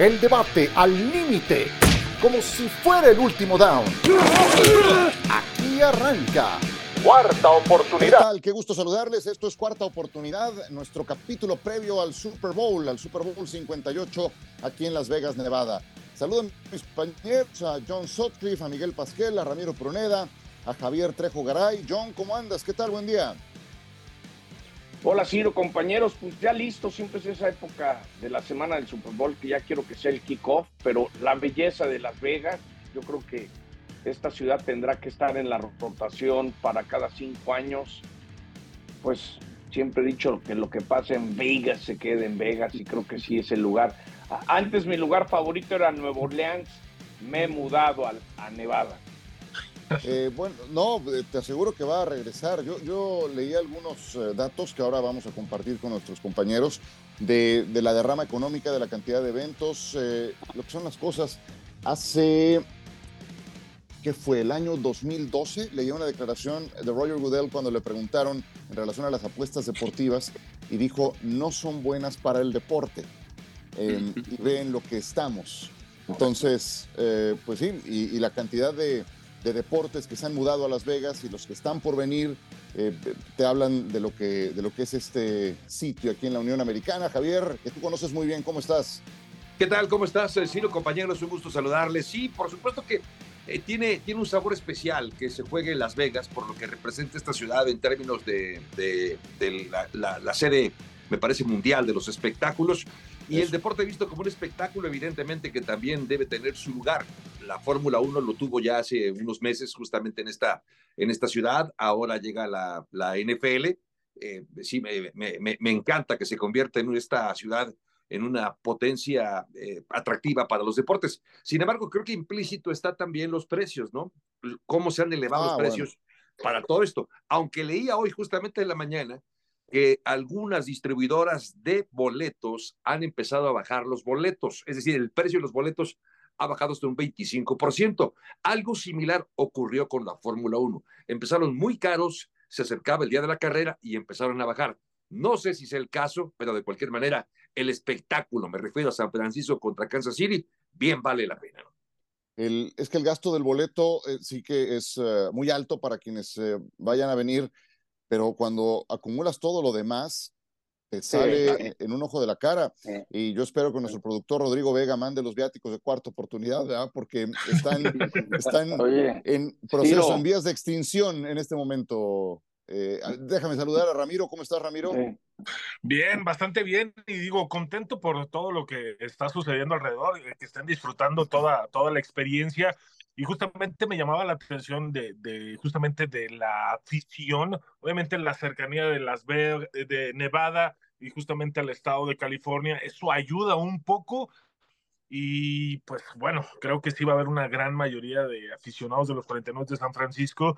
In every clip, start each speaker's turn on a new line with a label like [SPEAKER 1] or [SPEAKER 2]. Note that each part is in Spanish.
[SPEAKER 1] El debate al límite, como si fuera el último down. Aquí arranca. Cuarta oportunidad. ¿Qué tal? Qué gusto saludarles. Esto es Cuarta Oportunidad, nuestro capítulo previo al Super Bowl, al Super Bowl 58 aquí en Las Vegas, Nevada. Saludo a mis compañeros, a John Sutcliffe, a Miguel Pasquel, a Ramiro Pruneda, a Javier Trejo Garay. John, ¿cómo andas? ¿Qué tal? Buen día.
[SPEAKER 2] Hola Ciro, compañeros, pues ya listo, siempre es esa época de la semana del Super Bowl que ya quiero que sea el kickoff, pero la belleza de Las Vegas, yo creo que esta ciudad tendrá que estar en la rotación para cada cinco años. Pues siempre he dicho que lo que pasa en Vegas se quede en Vegas y creo que sí es el lugar. Antes mi lugar favorito era Nueva Orleans, me he mudado a Nevada.
[SPEAKER 1] Eh, bueno, no, eh, te aseguro que va a regresar. Yo, leí algunos eh, datos que ahora vamos a compartir con nuestros compañeros de, la derrama económica, de la cantidad de eventos, lo que son las cosas. Hace, ¿qué fue? El año 2012, leí una declaración de Roger Goodell cuando le preguntaron en relación a las apuestas deportivas y dijo, no son buenas para el deporte. Em, y ven lo que estamos. Entonces, pues sí, y la cantidad de de deportes que se han mudado a Las Vegas y los que están por venir eh, te hablan de lo, que, de lo que es este sitio aquí en la Unión Americana. Javier, que tú conoces muy bien, ¿cómo estás?
[SPEAKER 3] ¿Qué tal? ¿Cómo estás, eh, Ciro? Compañeros, un gusto saludarles. Sí, por supuesto que eh, tiene, tiene un sabor especial que se juegue en Las Vegas por lo que representa esta ciudad en términos de, de, la, la sede, me parece, mundial de los espectáculos. Y el deporte visto como un espectáculo, evidentemente que también debe tener su lugar. La Fórmula 1 lo tuvo ya hace unos meses justamente en esta, en esta ciudad, ahora llega la, la NFL. Eh, sí, me, me, me, encanta que se convierta en esta ciudad en una potencia eh, atractiva para los deportes. Sin embargo, creo que implícito está también los precios, ¿no? Cómo se han elevado los ah, precios para todo esto. Aunque leía hoy justamente en la mañana que algunas distribuidoras de boletos han empezado a bajar los boletos, es decir, el precio de los boletos ha bajado hasta un 25%. Algo similar ocurrió con la Fórmula 1. Empezaron muy caros, se acercaba el día de la carrera y empezaron a bajar. No sé si es el caso, pero de cualquier manera, el espectáculo, me refiero a San Francisco contra Kansas City, bien vale la pena.
[SPEAKER 1] El, es que el gasto del boleto eh, sí que es eh, muy alto para quienes eh, vayan a venir pero cuando acumulas todo lo demás, te sale en un ojo de la cara. Y yo espero que nuestro productor Rodrigo Vega mande los viáticos de cuarta oportunidad, ¿verdad? Porque están, están en proceso, en vías de extinción en este momento. Eh, déjame saludar a Ramiro. ¿Cómo estás, Ramiro?
[SPEAKER 4] Bien, bastante bien. Y digo, contento por todo lo que está sucediendo alrededor, que estén disfrutando toda, toda la experiencia y justamente me llamaba la atención de, justamente de la afición, obviamente la cercanía de Las Vegas, de Nevada y justamente al estado de California, eso ayuda un poco y pues bueno, creo que sí va a haber una gran mayoría de aficionados de los 49 de San Francisco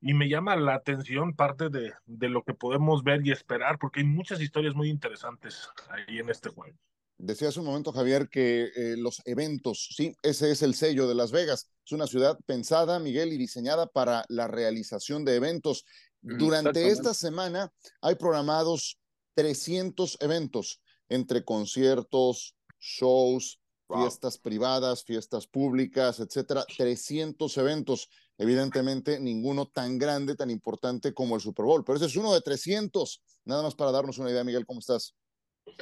[SPEAKER 4] y me llama la atención parte de, de lo que podemos ver y esperar porque hay muchas historias muy interesantes ahí en este juego.
[SPEAKER 1] Decía hace un momento, Javier, que eh, los eventos, sí, ese es el sello de Las Vegas. Es una ciudad pensada, Miguel, y diseñada para la realización de eventos. Durante esta semana hay programados 300 eventos entre conciertos, shows, fiestas privadas, fiestas públicas, etcétera. 300 eventos. Evidentemente, ninguno tan grande, tan importante como el Super Bowl, pero ese es uno de 300. Nada más para darnos una idea, Miguel, ¿cómo estás?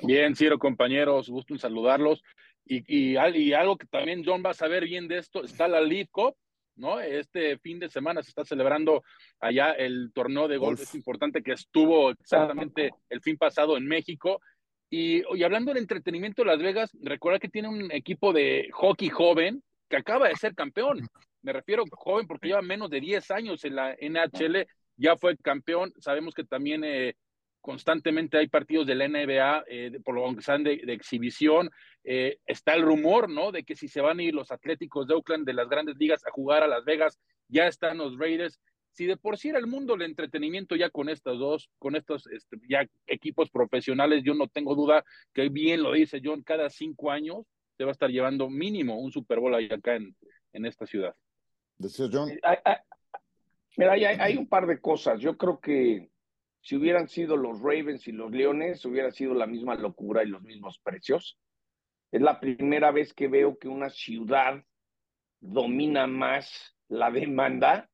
[SPEAKER 5] Bien, Ciro, compañeros, gusto en saludarlos. Y, y, y, algo que también John va a saber bien de esto, está la Lead Cup, ¿no? Este fin de semana se está celebrando allá el torneo de golf, es importante que estuvo exactamente el fin pasado en México. Y, y hablando del entretenimiento de Las Vegas, recuerda que tiene un equipo de hockey joven que acaba de ser campeón. Me refiero joven porque lleva menos de 10 años en la NHL, ya fue campeón. Sabemos que también eh, constantemente hay partidos de la NBA, eh, por lo que sean de, exhibición. Eh, está el rumor, ¿no? De que si se van a ir los Atléticos de Oakland de las grandes ligas a jugar a Las Vegas, ya están los Raiders. Si de por sí era el mundo del entretenimiento ya con estos dos, con estos este, ya equipos profesionales, yo no tengo duda que bien lo dice John, cada cinco años se va a estar llevando mínimo un Super Bowl ahí acá en, en esta ciudad.
[SPEAKER 1] Decía John.
[SPEAKER 2] Eh, mira, hay un par de cosas. Yo creo que si hubieran sido los Ravens y los Leones, hubiera sido la misma locura y los mismos precios. Es la primera vez que veo que una ciudad domina más la demanda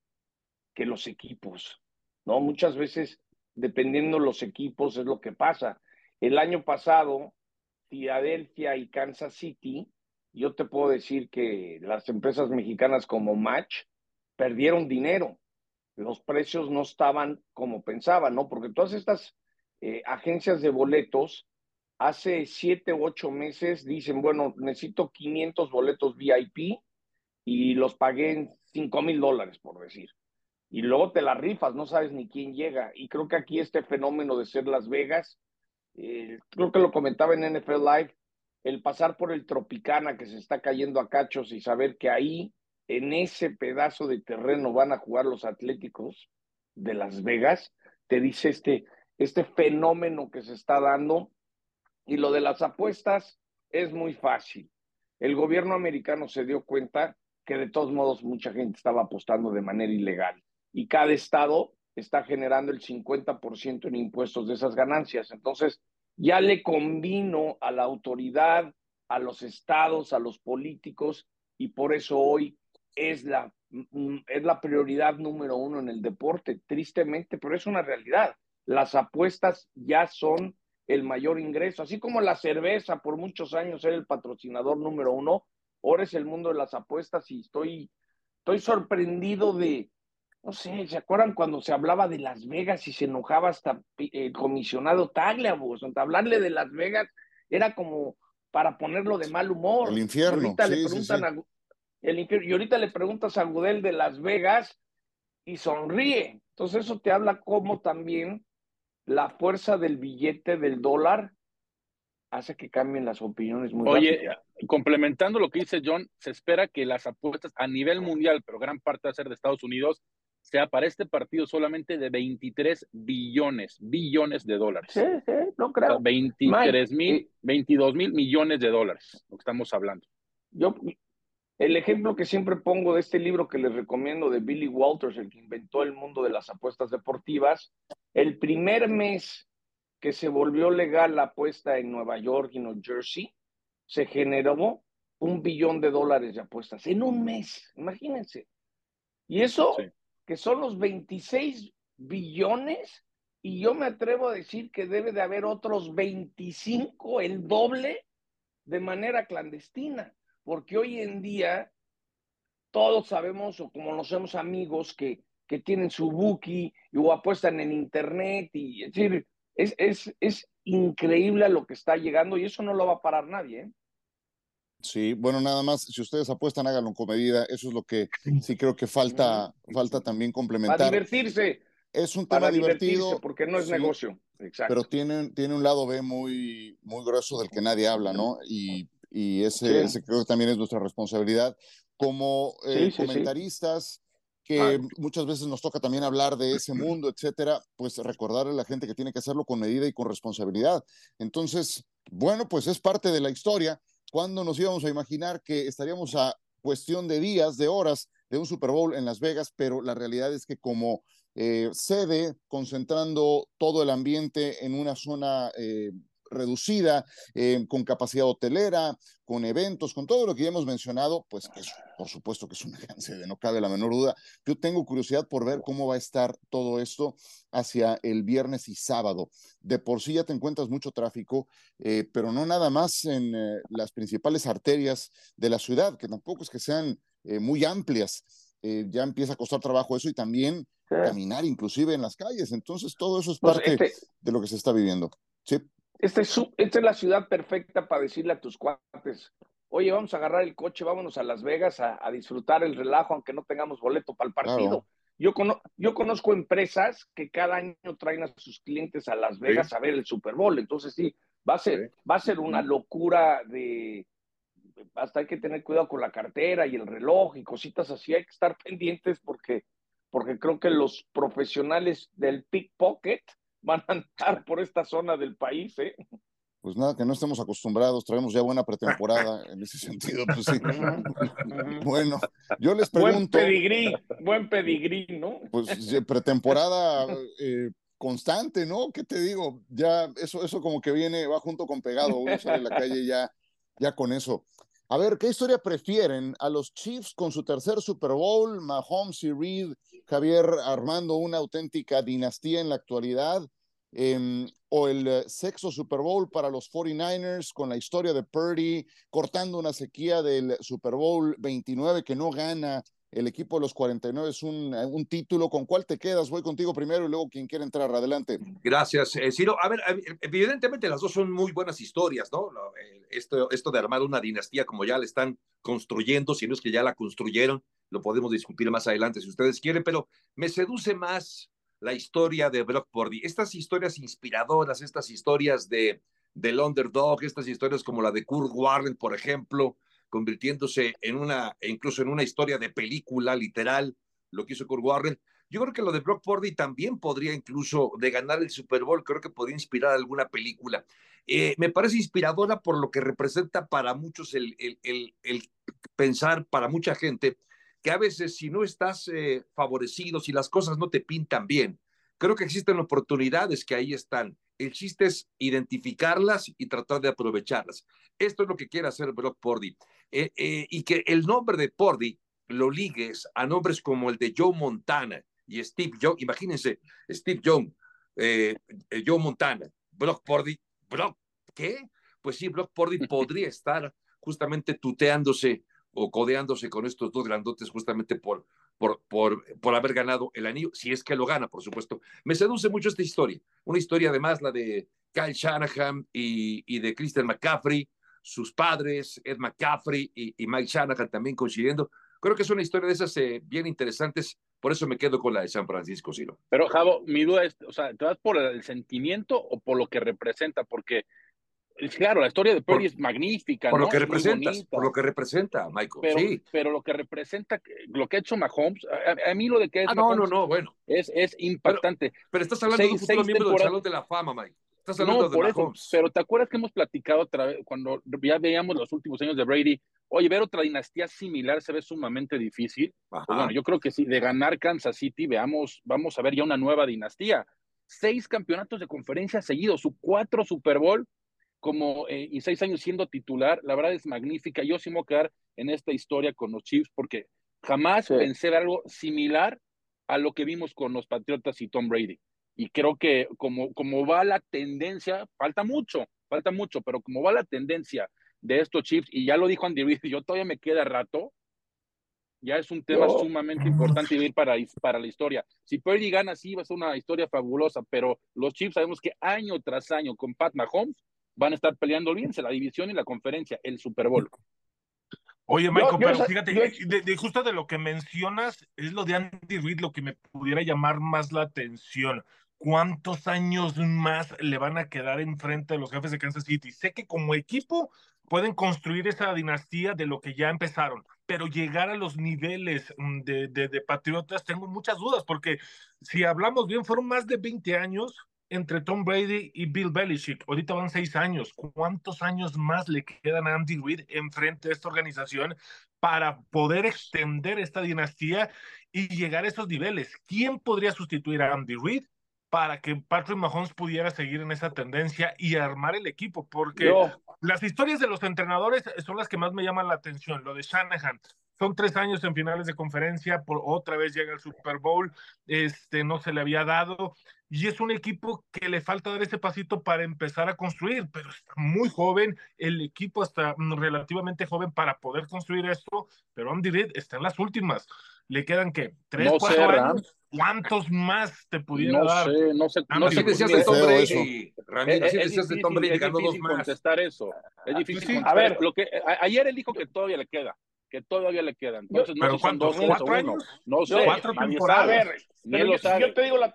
[SPEAKER 2] que los equipos, ¿no? Muchas veces, dependiendo los equipos, es lo que pasa. El año pasado, Filadelfia y Kansas City, yo te puedo decir que las empresas mexicanas como Match perdieron dinero. Los precios no estaban como pensaban, ¿no? Porque todas estas eh, agencias de boletos hace siete u ocho meses dicen, bueno, necesito 500 boletos VIP y los pagué en 5 mil dólares, por decir. Y luego te las rifas, no sabes ni quién llega. Y creo que aquí este fenómeno de ser Las Vegas, eh, creo que lo comentaba en NFL Live, el pasar por el Tropicana que se está cayendo a cachos y saber que ahí, en ese pedazo de terreno, van a jugar los Atléticos de Las Vegas, te dice este, este fenómeno que se está dando. Y lo de las apuestas es muy fácil. El gobierno americano se dio cuenta que de todos modos mucha gente estaba apostando de manera ilegal y cada estado está generando el 50% en impuestos de esas ganancias. Entonces, ya le convino a la autoridad, a los estados, a los políticos, y por eso hoy es la, es la prioridad número uno en el deporte, tristemente, pero es una realidad. Las apuestas ya son el mayor ingreso, así como la cerveza por muchos años era el patrocinador número uno, ahora es el mundo de las apuestas y estoy, estoy sorprendido de, no sé, ¿se acuerdan cuando se hablaba de Las Vegas y se enojaba hasta el comisionado Tagliabos? Hablarle de Las Vegas era como para ponerlo de mal humor.
[SPEAKER 1] El infierno.
[SPEAKER 2] Ahorita, le preguntan el infierno, y ahorita le preguntas a Gudel de Las Vegas y sonríe. Entonces eso te habla como también la fuerza del billete del dólar hace que cambien las opiniones muy
[SPEAKER 5] Oye, complementando lo que dice John, se espera que las apuestas a nivel mundial, pero gran parte va a ser de Estados Unidos, sea para este partido solamente de 23 billones, billones de dólares.
[SPEAKER 2] Sí, sí, no creo.
[SPEAKER 5] 23 mil, 22 mil millones de dólares, lo que estamos hablando.
[SPEAKER 2] Yo, el ejemplo que siempre pongo de este libro que les recomiendo de Billy Walters, el que inventó el mundo de las apuestas deportivas, el primer mes que se volvió legal la apuesta en Nueva York y New Jersey, se generó un billón de dólares de apuestas en un mes, imagínense. Y eso que son los 26 billones, y yo me atrevo a decir que debe de haber otros 25, el doble, de manera clandestina, porque hoy en día todos sabemos o conocemos amigos que, que tienen su bookie o apuestan en internet y es decir, es, es, es increíble a lo que está llegando y eso no lo va a parar nadie. ¿eh?
[SPEAKER 1] Sí, bueno, nada más, si ustedes apuestan, háganlo con medida. Eso es lo que sí creo que falta, falta también complementar.
[SPEAKER 2] Para divertirse.
[SPEAKER 1] Es un tema divertido.
[SPEAKER 2] Porque no es negocio. Exacto.
[SPEAKER 1] Pero tiene, tiene un lado B muy, muy grueso del que nadie habla, ¿no? Y, y ese, ese, creo que también es nuestra responsabilidad. Como eh, comentaristas, que ah. muchas veces nos toca también hablar de ese mundo, etcétera, pues recordarle a la gente que tiene que hacerlo con medida y con responsabilidad. Entonces, bueno, pues es parte de la historia ¿Cuándo nos íbamos a imaginar que estaríamos a cuestión de días, de horas de un Super Bowl en Las Vegas? Pero la realidad es que como eh, sede, concentrando todo el ambiente en una zona eh, reducida, eh, con capacidad hotelera, con eventos, con todo lo que ya hemos mencionado, pues que por supuesto que es una sede, no cabe la menor duda. Yo tengo curiosidad por ver cómo va a estar todo esto hacia el viernes y sábado. De por sí ya te encuentras mucho tráfico, eh, pero no nada más en eh, las principales arterias de la ciudad, que tampoco es que sean muy amplias. ya empieza a costar trabajo eso y también caminar inclusive en las calles. Entonces todo eso es pues, parte este de lo que se está viviendo. Sí.
[SPEAKER 2] Esta es, esta es la ciudad perfecta para decirle a tus cuates, oye, vamos a agarrar el coche, vámonos a Las Vegas a, disfrutar el relajo, aunque no tengamos boleto para el partido. Yo, yo conozco empresas que cada año traen a sus clientes a Las Vegas a ver el Super Bowl. Entonces, sí, va a ser, va a ser una locura de. Hasta hay que tener cuidado con la cartera y el reloj y cositas así. Hay que estar pendientes porque, porque creo que los profesionales del pickpocket van a andar por esta zona del país, ¿eh?
[SPEAKER 1] Pues nada, que no estemos acostumbrados, traemos ya buena pretemporada en ese sentido, pues sí. bueno, yo les pregunto.
[SPEAKER 2] Buen pedigrí, buen pedigrí, ¿no?
[SPEAKER 1] Pues pretemporada eh, constante, ¿no? ¿Qué te digo? Ya eso, eso como que viene, va junto con pegado, uno sale a la calle ya ya con eso. A ver, ¿qué historia prefieren? ¿A los Chiefs con su tercer Super Bowl, Mahomes y Reed, Javier armando una auténtica dinastía en la actualidad? Em, ¿O el eh, sexto Super Bowl para los 49ers con la historia de Purdy, cortando una sequía del Super Bowl 29 que no gana el equipo de los 49 es un, eh, un, título. ¿Con cuál te quedas? Voy contigo primero y luego quien quiera entrar. Adelante.
[SPEAKER 3] Gracias, eh, Ciro. A ver, evidentemente las dos son muy buenas historias, ¿no? Esto, esto de armar una dinastía como ya la están construyendo, si no es que ya la construyeron, lo podemos discutir más adelante si ustedes quieren, pero me seduce más la historia de Brock Purdy. Estas historias inspiradoras, estas historias de del underdog, estas historias como la de Kurt Warren, por ejemplo, convirtiéndose en una, incluso en una historia de película literal, lo que hizo Kurt Warren. Yo creo que lo de Brock Purdy también podría incluso, de ganar el Super Bowl, creo que podría inspirar alguna película. Eh, me parece inspiradora por lo que representa para muchos el, el, el, pensar, para mucha gente, que a veces si no estás eh, favorecido, si las cosas no te pintan bien, creo que existen oportunidades que ahí están. El chiste es identificarlas y tratar de aprovecharlas. Esto es lo que quiere hacer Brock Purdy. Eh, eh, y que el nombre de Pordy lo ligues a nombres como el de Joe Montana y Steve Young. Imagínense, Steve Young, eh, Joe Montana, Brock Pordy. ¿Brock qué? Pues sí, Brock Pordy podría estar justamente tuteándose o codeándose con estos dos grandotes justamente por, por, por, por haber ganado el anillo, si es que lo gana, por supuesto. Me seduce mucho esta historia, una historia además la de Kyle Shanahan y, y de Christian McCaffrey, sus padres, Ed McCaffrey y, Mike Shanahan también coincidiendo. Creo que es una historia de esas eh, bien interesantes, por eso me quedo con la de San Francisco, Ciro.
[SPEAKER 5] Pero, Javo, mi duda es, o sea, ¿te vas por el sentimiento o por lo que representa? Porque, claro, la historia de Purdy es magnífica,
[SPEAKER 3] Por lo que representa, por lo que representa, Michael,
[SPEAKER 5] pero,
[SPEAKER 3] sí.
[SPEAKER 5] Pero lo que representa, lo que ha hecho Mahomes, a, mí lo de que es
[SPEAKER 3] ah, no, no, no, bueno.
[SPEAKER 5] Es, es impactante.
[SPEAKER 3] Pero, estás hablando de un futuro miembro del Salón de la Fama, Mike no, por eso,
[SPEAKER 5] pero ¿te acuerdas que hemos platicado otra vez cuando ya veíamos los últimos años de Brady? Oye, ver otra dinastía similar se ve sumamente difícil. Pues bueno, yo creo que sí, de ganar Kansas City, veamos, vamos a ver ya una nueva dinastía. Seis campeonatos de conferencia seguidos, su cuatro Super Bowl como eh, y seis años siendo titular, la verdad es magnífica. Yo sí me voy a quedar en esta historia con los Chiefs porque jamás pensé ver algo similar a lo que vimos con los Patriotas y Tom Brady. Y creo que como, como va la tendencia, falta mucho, falta mucho, pero como va la tendencia de estos chips, y ya lo dijo Andy Reid, yo todavía me queda rato, ya es un tema sumamente importante ir para, para la historia. Si Purdy gana, sí, va a ser una historia fabulosa, pero los Chiefs sabemos que año tras año con Pat Mahomes van a estar peleando bien la división y la conferencia, el Super Bowl.
[SPEAKER 4] Oye, Michael, pero fíjate, de, justo de lo que mencionas, es lo de Andy Reid lo que me pudiera llamar más la atención. ¿Cuántos años más le van a quedar enfrente de los jefes de Kansas City? Sé que como equipo pueden construir esa dinastía de lo que ya empezaron, pero llegar a los niveles mm, de, de, de Patriotas tengo muchas dudas, porque si hablamos bien, fueron más de 20 años entre Tom Brady y Bill Belichick. Ahorita van seis años. ¿Cuántos años más le quedan a Andy Reid enfrente de esta organización para poder extender esta dinastía y llegar a esos niveles? ¿Quién podría sustituir a Andy Reid? para que Patrick Mahomes pudiera seguir en esa tendencia y armar el equipo, porque las historias de los entrenadores son las que más me llaman la atención. Lo de Shanahan, son tres años en finales de conferencia, por otra vez llega el Super Bowl, este no se le había dado y es un equipo que le falta dar ese pasito para empezar a construir, pero está muy joven, el equipo está relativamente joven para poder construir esto, pero Andy Reid está en las últimas. ¿Le quedan qué? ¿Tres, cuatro años? ¿Cuántos más te pudiera
[SPEAKER 5] no
[SPEAKER 4] dar?
[SPEAKER 5] Sé, no sé,
[SPEAKER 3] no sé. decías de Tom Brady, Ramiro, así decías de Tom Brady, dos más.
[SPEAKER 5] contestar eso. Es difícil. A ver, lo que, ayer él dijo que todavía le queda que todavía le quedan. Entonces,
[SPEAKER 4] no sé si son dos, cuatro años.
[SPEAKER 5] No sé.
[SPEAKER 4] Cuatro temporadas. A ver,
[SPEAKER 2] yo, yo, te digo la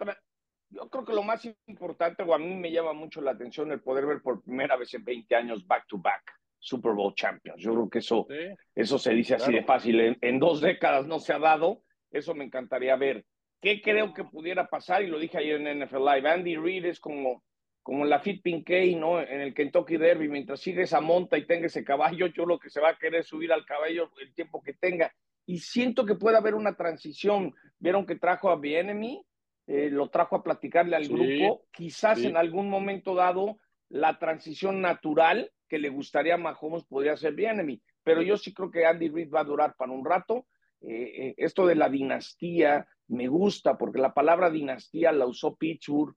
[SPEAKER 2] yo creo que lo más importante, o a mí me llama mucho la atención el poder ver por primera vez en 20 años back to back Super Bowl champions. Yo creo que eso, eso se dice así de fácil. En, en, dos décadas no se ha dado. Eso me encantaría ver. ¿Qué creo que pudiera pasar? Y lo dije ayer en NFL Live. Andy Reid es como, como la Fit Pinkey, ¿no? En el Kentucky Derby. Mientras sigue esa monta y tenga ese caballo, yo lo que se va a querer subir al caballo el tiempo que tenga. Y siento que puede haber una transición. Vieron que trajo a Bienemy, eh, lo trajo a platicarle al grupo. Quizás en algún momento dado la transición natural que le gustaría a Mahomes podría ser bien mí. Pero yo sí creo que Andy Reid va a durar para un rato. Eh, eh, esto de la dinastía me gusta porque la palabra dinastía la usó Pittsburgh,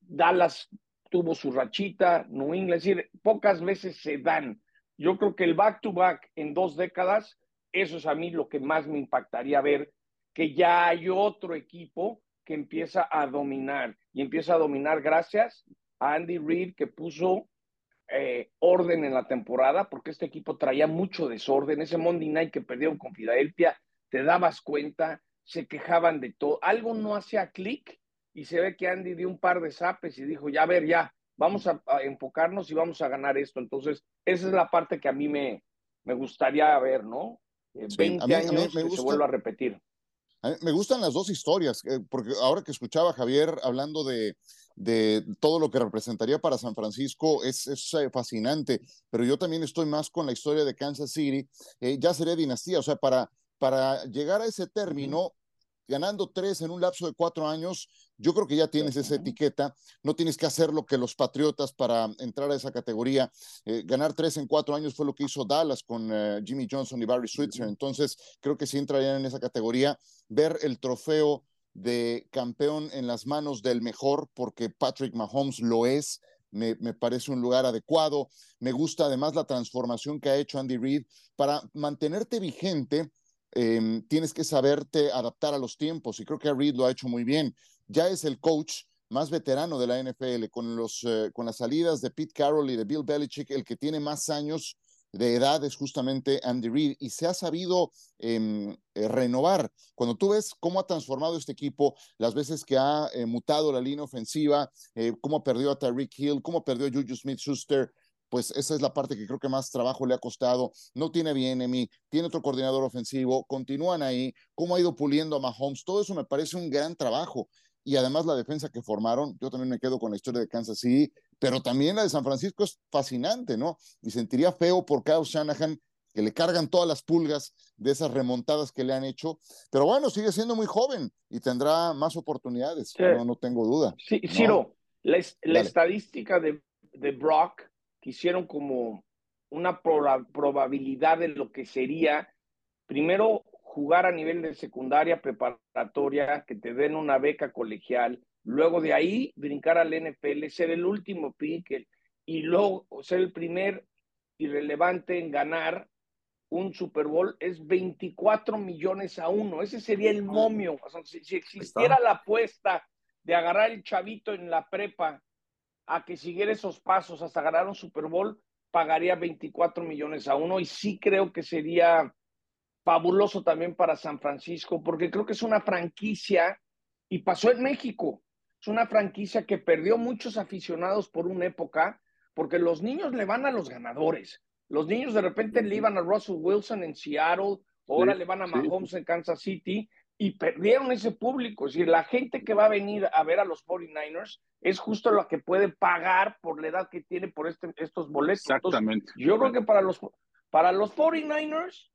[SPEAKER 2] Dallas tuvo su rachita, New England, es decir, pocas veces se dan. Yo creo que el back-to-back en dos décadas, eso es a mí lo que más me impactaría ver, que ya hay otro equipo que empieza a dominar y empieza a dominar gracias a Andy Reid que puso eh, orden en la temporada, porque este equipo traía mucho desorden. Ese Monday Night que perdieron con Filadelfia, te dabas cuenta, se quejaban de todo. Algo no hacía clic y se ve que Andy dio un par de zapes y dijo, ya a ver, ya, vamos a, enfocarnos y vamos a ganar esto. Entonces, esa es la parte que a mí me, me gustaría ver, ¿no? 20 eh, años me, se vuelva a repetir.
[SPEAKER 1] me gustan las dos historias, eh, porque ahora que escuchaba a Javier hablando de, de todo lo que representaría para San Francisco es, eh, fascinante, pero yo también estoy más con la historia de Kansas City, ya sería dinastía, o sea, para, para llegar a ese término, ganando tres en un lapso de cuatro años, yo creo que ya tienes esa etiqueta, no tienes que hacer lo que los Patriotas para entrar a esa categoría. Eh, ganar tres en cuatro años fue lo que hizo Dallas con eh, Jimmy Johnson y Barry Switzer, entonces creo que sí entrarían en esa categoría. Ver el trofeo de campeón en las manos del mejor, porque Patrick Mahomes lo es, me, me, parece un lugar adecuado. Me gusta además la transformación que ha hecho Andy Reid para mantenerte vigente Em, tienes que saberte adaptar a los tiempos y creo que Reed lo ha hecho muy bien. Ya es el coach más veterano de la NFL con, los, eh, con las salidas de Pete Carroll y de Bill Belichick, el que tiene más años de edad es justamente Andy Reid y se ha sabido em, eh, renovar. Cuando tú ves cómo ha transformado este equipo, las veces que ha eh, mutado la línea ofensiva, cómo perdió a Tyreek Hill, cómo perdió a Juju Smith-Schuster, pues esa es la parte que creo que más trabajo le ha costado. No tiene bien Emi, tiene otro coordinador ofensivo, continúan ahí, cómo ha ido puliendo a Mahomes, todo eso me parece un gran trabajo. Y además la defensa que formaron, yo también me quedo con la historia de Kansas City, pero también la de San Francisco es fascinante, ¿no? Y sentiría feo por Kyle Shanahan que le cargan todas las pulgas de esas remontadas que le han hecho. Pero bueno, sigue siendo muy joven y tendrá más oportunidades, no, no, tengo duda.
[SPEAKER 2] Sí, Ciro, la, estadística de, de Brock que hicieron como una probabilidad de lo que sería, primero, jugar a nivel de secundaria preparatoria, que te den una beca colegial, luego de ahí brincar al NFL, ser el último pick y luego ser el primer irrelevante en ganar un Super Bowl es 24 millones a uno. Ese sería el momio. si existiera la apuesta de agarrar el chavito en la prepa a que siguiera esos pasos hasta ganar un Super Bowl, pagaría 24 millones a uno y sí creo que sería fabuloso también para San Francisco, porque creo que es una franquicia y pasó en México. Es una franquicia que perdió muchos aficionados por una época, porque los niños le van a los ganadores. Los niños de repente le iban a Russell Wilson en Seattle, ahora le van a Mahomes en Kansas City, y perdieron ese público. Es decir, la gente que va a venir a ver a los 49ers es justo la que puede pagar por la edad que tiene por este, estos boletos.
[SPEAKER 5] Exactamente.
[SPEAKER 2] yo creo que para los, para los 49ers,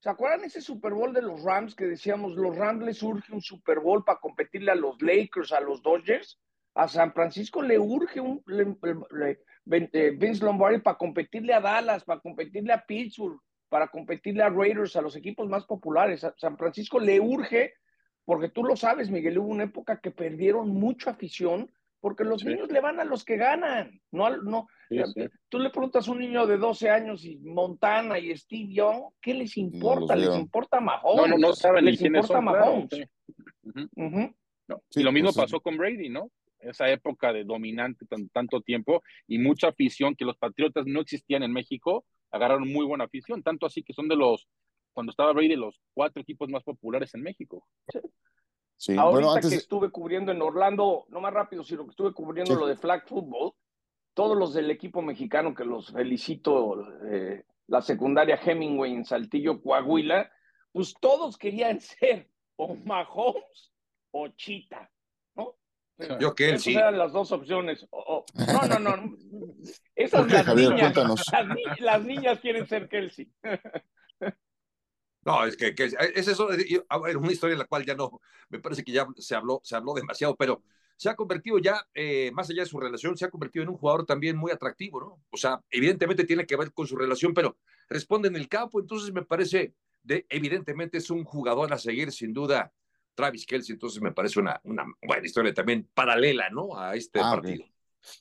[SPEAKER 2] ¿se acuerdan ese Super Bowl de los Rams que decíamos, los Rams les urge un Super Bowl para competirle a los Lakers, a los Dodgers? A San Francisco le urge un eh, Vince Lombardi para competirle a Dallas, para competirle a Pittsburgh, para competirle a Raiders, a los equipos más populares. A San Francisco le urge, porque tú lo sabes, Miguel, hubo una época que perdieron mucha afición porque los niños le van a los que ganan. No, no. Tú le preguntas a un niño de 12 años y Montana y Steve Young, ¿qué les importa? les importa Mahomes.
[SPEAKER 5] No, no, no saben les importa Mahomes. Y lo mismo pasó con Brady, ¿no? Esa época de dominante tanto tiempo y mucha afición que los Patriotas no existían en México agarraron muy buena afición, tanto así que son de los, cuando estaba Brady, los cuatro equipos más populares en México.
[SPEAKER 2] Sí. Ahorita que estuve cubriendo en Orlando, no más rápido, sino que estuve cubriendo lo de flag football, todos los del equipo mexicano que los felicito, eh, la secundaria Hemingway en Saltillo, Coahuila, pues todos querían ser o Mahomes o Chita.
[SPEAKER 3] Yo que sí.
[SPEAKER 2] eran las dos opciones. no, no, no. Esas las niñas. Las, niñas quieren ser Kelsey.
[SPEAKER 3] No, es que, es eso, una historia en la cual ya no, me parece que ya se habló, se habló demasiado, pero se ha convertido ya, eh, más allá de su relación, se ha convertido en un jugador también muy atractivo, ¿no? O sea, evidentemente tiene que ver con su relación, pero responde en el campo, entonces me parece, de, evidentemente es un jugador a seguir, sin duda, Travis Kelsey, entonces me parece una, una buena historia también paralela, ¿no? A este ah, partido.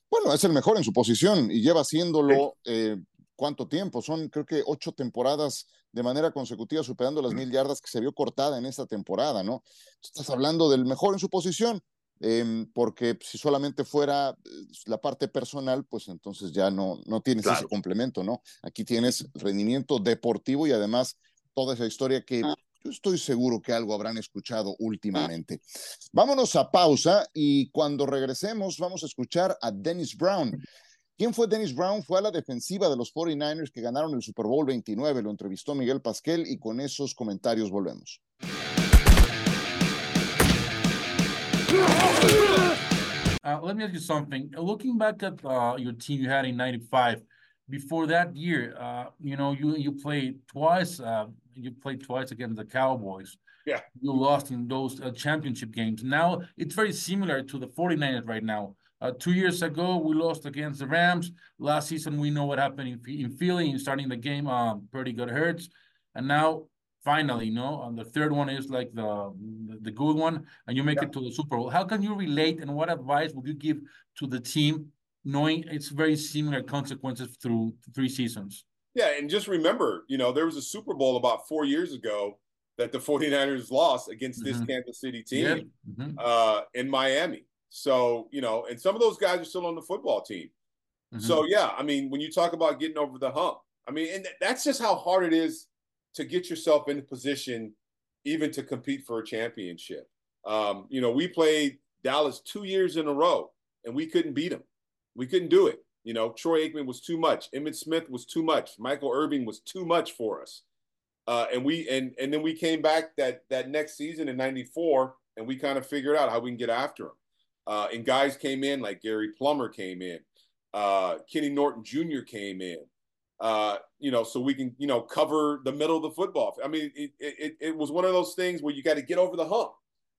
[SPEAKER 1] Bueno, es el mejor en su posición y lleva haciéndolo eh, cuánto tiempo. Son creo que ocho temporadas de manera consecutiva superando las mil yardas que se vio cortada en esta temporada, ¿no? Estás hablando del mejor en su posición. Em, porque si solamente fuera eh, la parte personal, pues entonces ya no, no tienes ese complemento, ¿no? Aquí tienes rendimiento deportivo y además toda esa historia que ah. Yo estoy seguro que algo habrán escuchado últimamente. Vámonos a pausa y cuando regresemos vamos a escuchar a Dennis Brown. ¿Quién fue Dennis Brown? Fue a la defensiva de los 49ers que ganaron el Super Bowl 29. Lo entrevistó Miguel Pasquel y con esos comentarios volvemos.
[SPEAKER 6] Uh, let me ask you something. Looking back at uh, your team you had in '95, before that year, uh, you know, you you played twice. You played twice against the Cowboys.
[SPEAKER 3] Yeah.
[SPEAKER 6] You lost in those uh, championship games. Now it's very similar to the 49ers right now. Uh, two years ago, we lost against the Rams. Last season, we know what happened in, in Philly in starting the game. Um, pretty good hurts. And now, finally, you know, and the third one is like the the good one, and you make yeah. it to the Super Bowl. How can you relate, and what advice would you give to the team, knowing it's very similar consequences through three seasons?
[SPEAKER 7] Yeah, and just remember, you know, there was a Super Bowl about four years ago that the 49ers lost against this mm-hmm. Kansas City team yeah. mm-hmm. uh, in Miami. So, you know, and some of those guys are still on the football team. Mm-hmm. So, yeah, I mean, when you talk about getting over the hump, I mean, and that's just how hard it is to get yourself in a position even to compete for a championship. Um, you know, we played Dallas two years in a row and we couldn't beat them. We couldn't do it. You know, Troy Aikman was too much. Emmett Smith was too much. Michael Irving was too much for us. Uh, and we and and then we came back that that next season in '94, and we kind of figured out how we can get after them. Uh, and guys came in like Gary Plummer came in, uh, Kenny Norton Jr. came in. Uh, you know, so we can you know cover the middle of the football. I mean, it it, it was one of those things where you got to get over the hump.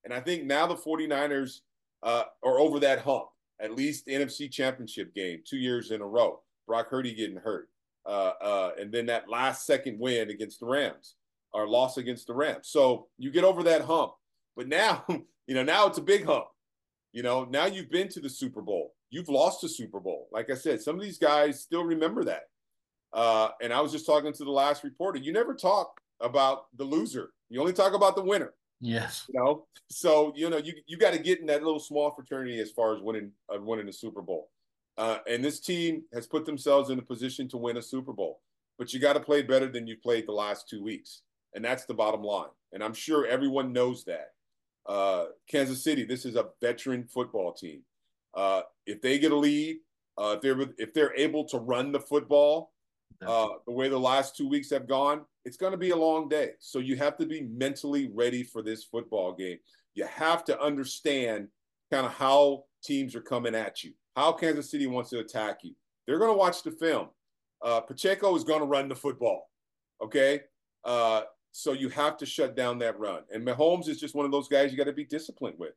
[SPEAKER 7] And I think now the 49ers uh, are over that hump. At least NFC Championship game two years in a row. Brock Purdy getting hurt, uh, uh, and then that last second win against the Rams, or loss against the Rams. So you get over that hump. But now, you know, now it's a big hump you know, now you've been to the Super Bowl. You've lost a Super Bowl. Like I said, some of these guys still remember that. Uh, and I was just talking to the last reporter. You never talk about the loser. You only talk about the winner.
[SPEAKER 6] Yes.
[SPEAKER 7] You know, so you know you you got to get in that little small fraternity as far as winning uh, winning the Super Bowl. Uh, and this team has put themselves in a position to win a Super Bowl. But you got to play better than you played the last two weeks, and that's the bottom line. And I'm sure everyone knows that. Uh, Kansas City, this is a veteran football team. Uh, if they get a lead, uh, if they're if they're able to run the football uh, the way the last two weeks have gone, it's going to be a long day. So you have to be mentally ready for this football game. You have to understand kind of how teams are coming at you, how Kansas City wants to attack you. They're going to watch the film. Uh, Pacheco is going to run the football. Okay. Uh, so you have to shut down that run. And Mahomes is just one of those guys you got to be disciplined with.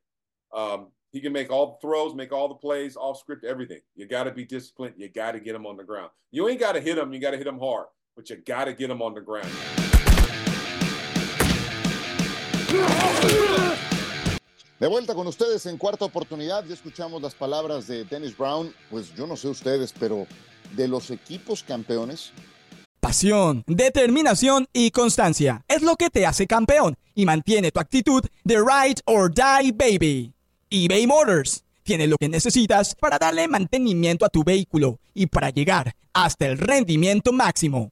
[SPEAKER 7] Um, he can make all the throws, make all the plays, off script, everything. You got to be disciplined. You got to get him on the ground. You ain't got to hit him. You got to hit him hard, but you got to get him on the ground.
[SPEAKER 1] De vuelta con ustedes en cuarta oportunidad, ya escuchamos las palabras de Dennis Brown, pues yo no sé ustedes, pero de los equipos campeones,
[SPEAKER 8] Pasión, determinación y constancia es lo que te hace campeón y mantiene tu actitud de ride or die baby. eBay Motors tiene lo que necesitas para darle mantenimiento a tu vehículo y para llegar hasta el rendimiento máximo.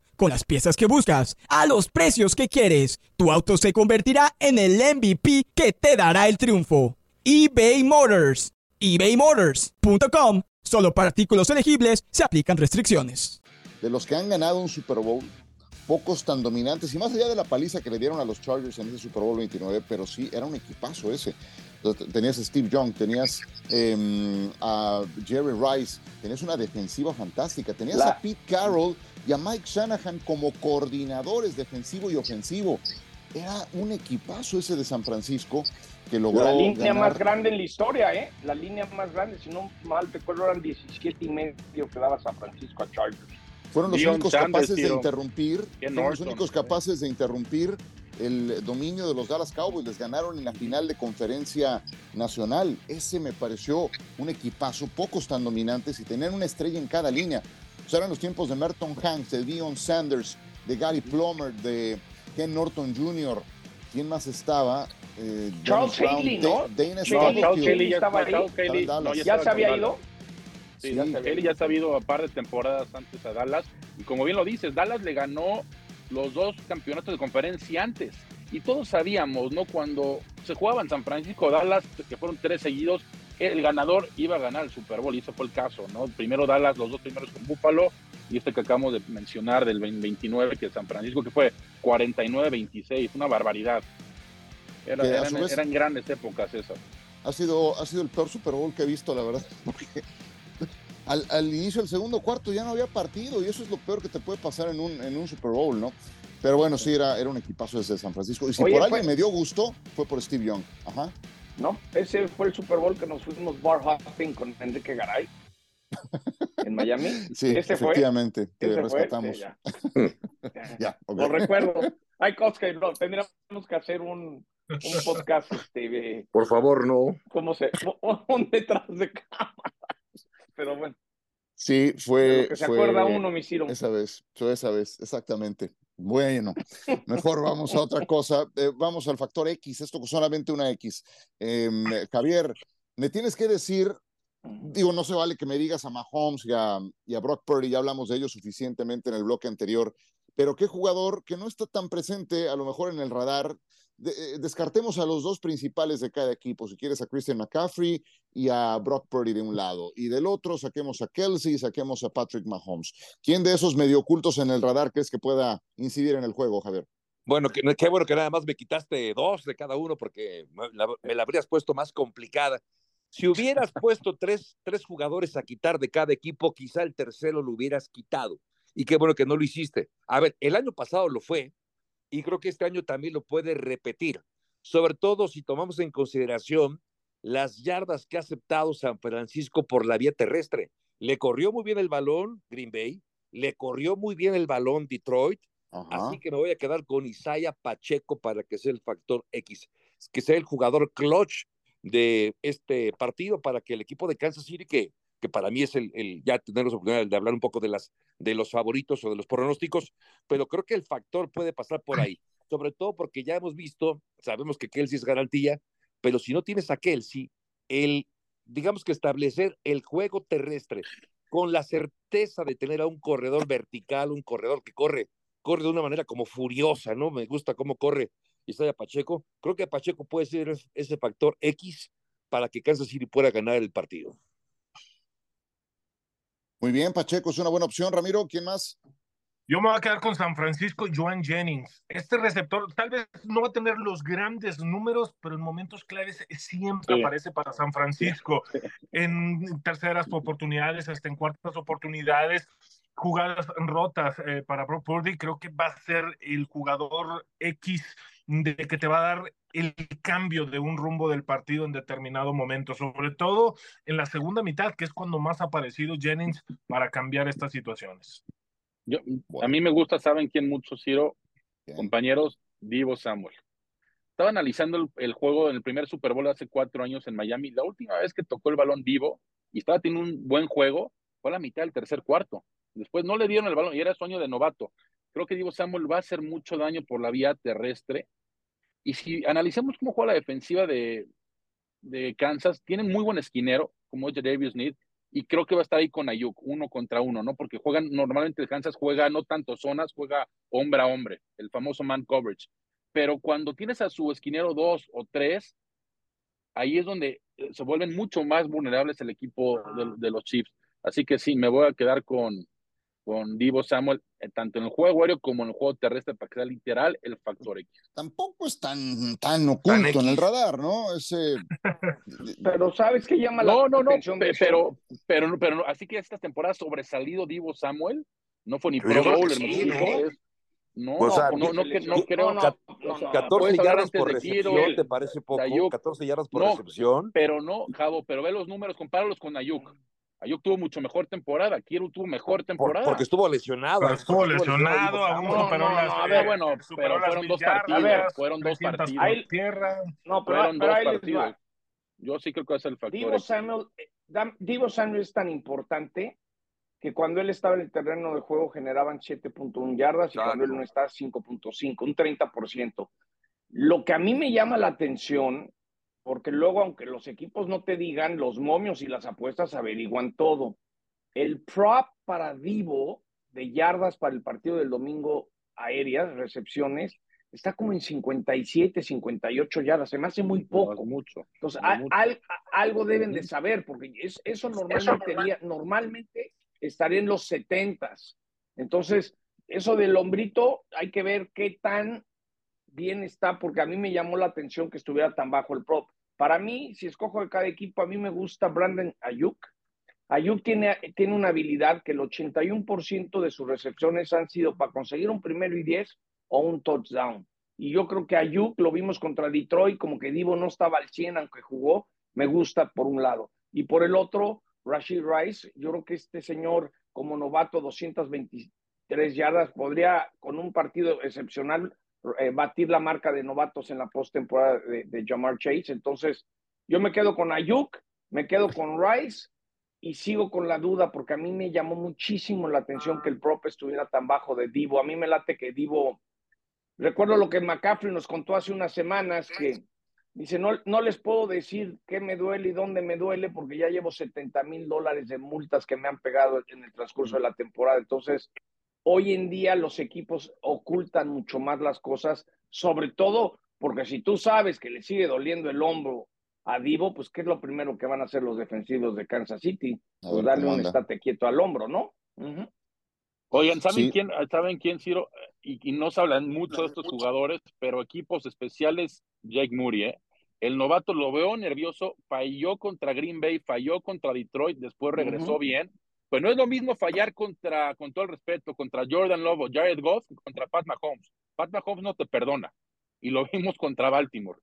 [SPEAKER 8] Con las piezas que buscas, a los precios que quieres, tu auto se convertirá en el MVP que te dará el triunfo. eBay Motors ebaymotors.com. Solo para artículos elegibles se aplican restricciones.
[SPEAKER 1] De los que han ganado un Super Bowl, pocos tan dominantes, y más allá de la paliza que le dieron a los Chargers en ese Super Bowl 29, pero sí, era un equipazo ese. Tenías a Steve Young, tenías em, a Jerry Rice, tenías una defensiva fantástica, tenías a Pete Carroll y a Mike Shanahan como coordinadores defensivo y ofensivo. Era un equipazo ese de San Francisco que logró.
[SPEAKER 2] La línea
[SPEAKER 1] más
[SPEAKER 2] grande en la historia, ¿eh? La línea más grande, si no mal recuerdo, eran 17 y medio que daba San Francisco a Chargers.
[SPEAKER 1] Fueron los únicos capaces de interrumpir. Fueron los únicos capaces de interrumpir el dominio de los Dallas Cowboys. Les ganaron en la final de conferencia nacional. Ese me pareció un equipazo, pocos tan dominantes y tener una estrella en cada línea. O eran los tiempos de Merton Hanks, de Dion Sanders, de Gary Plummer, de Ken Norton Jr. ¿Quién más estaba?
[SPEAKER 2] Eh, Charles Haley, ¿no? Dana Charles Haley ya estaba ahí. ya, se había ido.
[SPEAKER 5] Sí, ya, se, ya se había ido a par de temporadas antes a Dallas. Y como bien lo dices, Dallas le ganó los dos campeonatos de conferencia antes. Y todos sabíamos, ¿no? Cuando se jugaba en San Francisco, Dallas, que fueron tres seguidos, el ganador iba a ganar el Super Bowl, y ese fue el caso, ¿no? Primero Dallas, los dos primeros con Búfalo, y este que acabamos de mencionar del 29, que es San Francisco, que fue 49-26, una barbaridad. eran, grandes épocas esas.
[SPEAKER 1] Ha sido, ha sido el peor Super Bowl que he visto, la verdad, porque al, inicio del segundo cuarto ya no había partido y eso es lo peor que te puede pasar en un, en un Super Bowl, ¿no? Pero bueno, sí, era, era un equipazo desde San Francisco. Y si por alguien me dio gusto, fue por Steve Young. Ajá.
[SPEAKER 2] No, ese fue el Super Bowl que nos fuimos bar hopping con Enrique Garay en Miami.
[SPEAKER 1] Sí, efectivamente, te rescatamos.
[SPEAKER 2] ya, ya Lo recuerdo. Hay cosas que no, tendríamos que hacer un, un podcast. Este,
[SPEAKER 3] Por favor, no.
[SPEAKER 2] ¿Cómo se? Un detrás de cámara pero bueno.
[SPEAKER 1] Sí, fue.
[SPEAKER 2] se acuerda uno, mi
[SPEAKER 1] Esa vez, fue esa vez, exactamente. Bueno, mejor vamos a otra cosa. Eh, vamos al factor X, esto solamente una X. Em, Javier, me tienes que decir, digo, no se vale que me digas a Mahomes y a, y a Brock Purdy, ya hablamos de ellos suficientemente en el bloque anterior, pero qué jugador que no está tan presente a lo mejor en el radar eh, descartemos a los dos principales de cada equipo, si quieres a Christian McCaffrey y a Brock Purdy de un lado, y del otro saquemos a Kelsey y saquemos a Patrick Mahomes. ¿Quién de esos medio ocultos en el radar crees que pueda incidir en el juego, Javier?
[SPEAKER 3] Bueno, qué bueno que nada más me quitaste dos de cada uno porque me la, habrías puesto más complicada. Si hubieras puesto tres, tres jugadores a quitar de cada equipo, quizá el tercero lo hubieras quitado. Y qué bueno que no lo hiciste. A ver, el año pasado lo fue, y creo que este año también lo puede repetir, sobre todo si tomamos en consideración las yardas que ha aceptado San Francisco por la vía terrestre. Le corrió muy bien el balón Green Bay, le corrió muy bien el balón Detroit, así que me voy a quedar con Isaiah Pacheco para que sea el factor X, que sea el jugador clutch de este partido para que el equipo de Kansas City, que que para mí es el, el ya tener la oportunidad de hablar un poco de, las, de los favoritos o de los pronósticos, pero creo que el factor puede pasar por ahí, sobre todo porque ya hemos visto, sabemos que Kelsey es garantía, pero si no tienes a Kelsey, el, digamos que establecer el juego terrestre con la certeza de tener a un corredor vertical, un corredor que corre, corre de una manera como furiosa, ¿no? Me gusta cómo corre Isaiah Pacheco. Creo que Pacheco puede ser ese factor X para que Kansas City pueda ganar el partido.
[SPEAKER 1] Muy bien, Pacheco es una buena opción. Ramiro, ¿quién más?
[SPEAKER 4] Yo me voy a quedar con San Francisco, Joan Jennings. Este receptor tal vez no va a tener los grandes números, pero en momentos claves siempre aparece para San Francisco. En terceras oportunidades, hasta en cuartas oportunidades, jugadas rotas eh, para Brock Purdy. Creo que va a ser el jugador X de que te va a dar el cambio de un rumbo del partido en determinado momento, sobre todo en la segunda mitad, que es cuando más ha aparecido Jennings para cambiar estas situaciones.
[SPEAKER 5] Yo, A mí me gusta, ¿saben quién mucho, Ciro? Compañeros, Divo Samuel. Estaba analizando el, juego en el primer Super Bowl hace cuatro años en Miami. La última vez que tocó el balón Divo y estaba teniendo un buen juego fue a la mitad del tercer cuarto. Después no le dieron el balón y era sueño de novato. Creo que Divo Samuel va a hacer mucho daño por la vía terrestre y si analizamos cómo juega la defensiva de, de Kansas, tienen muy buen esquinero, como es Davis Need, y creo que va a estar ahí con Ayuk, uno contra uno, ¿no? Porque juegan, normalmente Kansas juega no tanto zonas, juega hombre a hombre, el famoso man coverage. Pero cuando tienes a su esquinero dos o tres, ahí es donde se vuelven mucho más vulnerables el equipo de, los Chiefs. Así que sí, me voy a quedar con, con Divo Samuel, eh, tanto en el juego aéreo como en el juego terrestre, para que sea literal el factor X.
[SPEAKER 1] Tampoco es tan, tan oculto en el radar, ¿no? Ese...
[SPEAKER 2] pero ¿sabes qué llama
[SPEAKER 5] la
[SPEAKER 2] no,
[SPEAKER 5] no, atención? No, pero, pero, pero, así que esta temporada sobresalido Divo Samuel, no fue ni Pro Bowler,
[SPEAKER 3] no, no, no, no, creo. 14 yardas por recepción, ¿te parece poco? 14 yardas por recepción.
[SPEAKER 5] Pero no, Javo, pero ve los números, compáralos con Ayuk. Ayuk tuvo mucho mejor temporada, Quiero tuvo mejor temporada.
[SPEAKER 3] porque estuvo lesionado.
[SPEAKER 4] estuvo lesionado, aún
[SPEAKER 5] no, superó no, las, a ver, bueno, pero fueron dos partidos, ver, fueron dos partidos. Ahí,
[SPEAKER 2] tierra. No, pero, fueron dos partidos.
[SPEAKER 5] Yo sí creo que es el factor.
[SPEAKER 2] Divo Samuel, eh, Divo Samuel es tan importante que cuando él estaba en el terreno de juego generaban 7.1 yardas y cuando él no está 5.5, un 30%. Lo que a mí me llama la atención, porque luego aunque los equipos no te digan, los momios y las apuestas averiguan todo. El prop para Divo de yardas para el partido del domingo aéreas, recepciones, está como en 57, 58 yardas, se me hace muy poco.
[SPEAKER 5] mucho.
[SPEAKER 2] Entonces, algo deben de saber, porque eso normalmente, normalmente estaría en los setentas. Entonces, eso del hombrito, hay que ver qué tan bien está, porque a mí me llamó la atención que estuviera tan bajo el prop. Para mí, si escojo de cada equipo, a mí me gusta Brandon Ayuk. Ayuk tiene, tiene una habilidad que el 81% de sus recepciones han sido para conseguir un primero y diez o un touchdown. Y yo creo que Ayuk lo vimos contra Detroit, como que Divo no estaba al 100 aunque jugó, me gusta por un lado. Y por el otro, Rashid Rice. Yo creo que este señor, como novato, 223 yardas, podría, con un partido excepcional, eh, batir la marca de novatos en la postemporada de, de Jamar Chase. Entonces, yo me quedo con Ayuk, me quedo con Rice y sigo con la duda porque a mí me llamó muchísimo la atención que el prop estuviera tan bajo de Divo. A mí me late que Divo. Recuerdo lo que McCaffrey nos contó hace unas semanas que Dice, no, no les puedo decir qué me duele y dónde me duele porque ya llevo 70 mil dólares de multas que me han pegado en el transcurso de la temporada. Entonces, hoy en día los equipos ocultan mucho más las cosas, sobre todo porque si tú sabes que le sigue doliendo el hombro a Divo, pues ¿qué es lo primero que van a hacer los defensivos de Kansas City? Pues darle un estate quieto al hombro, ¿no?
[SPEAKER 5] Oigan, ¿saben quién, saben quién, Ciro? Y, y, no se hablan mucho de estos jugadores, pero equipos especiales, Jake Murray, ¿eh? El novato lo veo nervioso, falló contra Green Bay, falló contra Detroit, después regresó bien. Pues no es lo mismo fallar contra, con todo el respeto, contra Jordan Lobo, Jared Goff, contra Pat Mahomes. Pat Mahomes no te perdona. Y lo vimos contra Baltimore.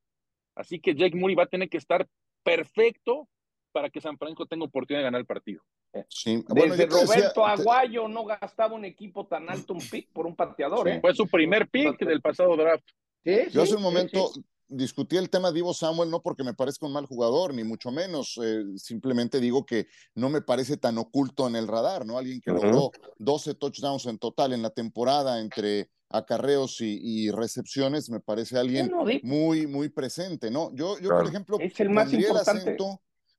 [SPEAKER 5] Así que Jake Murray va a tener que estar perfecto para que San Francisco tenga oportunidad de ganar el partido.
[SPEAKER 2] Sí. Bueno, Desde Roberto Aguayo no gastaba un equipo tan alto un pick por un pateador. ¿eh?
[SPEAKER 5] Fue su primer pick del pasado draft.
[SPEAKER 1] Yo hace un momento discutí el tema de Divo Samuel no porque me parezca un mal jugador, ni mucho menos. Eh, simplemente digo que no me parece tan oculto en el radar, ¿no? Alguien que logró 12 touchdowns en total en la temporada entre acarreos y, recepciones, me parece alguien muy, muy presente, ¿no? Yo, yo por ejemplo,
[SPEAKER 2] es el más importante.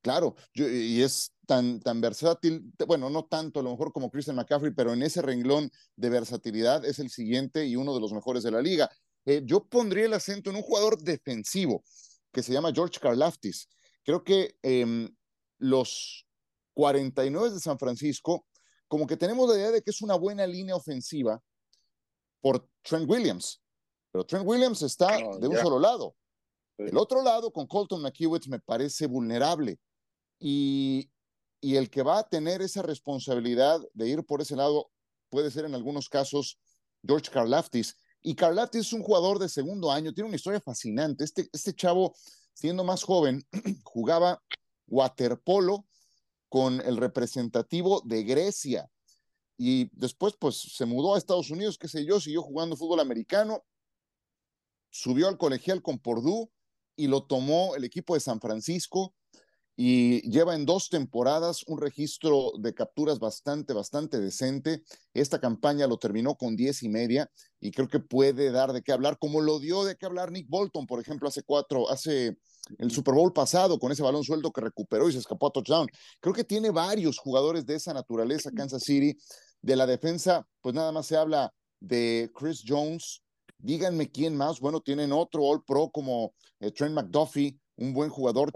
[SPEAKER 1] Claro, y es tan, tan versátil, bueno, no tanto a lo mejor como Christian McCaffrey, pero en ese renglón de versatilidad es el siguiente y uno de los mejores de la liga. Eh, yo pondría el acento en un jugador defensivo que se llama George Karlaftis. Creo que em, los 49 de San Francisco, como que tenemos la idea de que es una buena línea ofensiva por Trent Williams, pero Trent Williams está oh, de un solo lado. El otro lado, con Colton McKewitt, me parece vulnerable. Y, y el que va a tener esa responsabilidad de ir por ese lado puede ser en algunos casos George Karlaftis. Y Carlatti es un jugador de segundo año, tiene una historia fascinante. Este, este chavo, siendo más joven, jugaba waterpolo con el representativo de Grecia. Y después, pues, se mudó a Estados Unidos, qué sé yo, siguió jugando fútbol americano, subió al colegial con Purdue y lo tomó el equipo de San Francisco y lleva en dos temporadas un registro de capturas bastante, bastante decente. Esta campaña lo terminó con diez y media y creo que puede dar de qué hablar, como lo dio de qué hablar Nick Bolton, por ejemplo, hace cuatro, hace el Super Bowl pasado con ese balón suelto que recuperó y se escapó a touchdown. Creo que tiene varios jugadores de esa naturaleza Kansas City. De la defensa, pues nada más se habla de Chris Jones. Díganme quién más. Bueno, tienen otro All Pro como eh, Trent McDuffie, un buen jugador.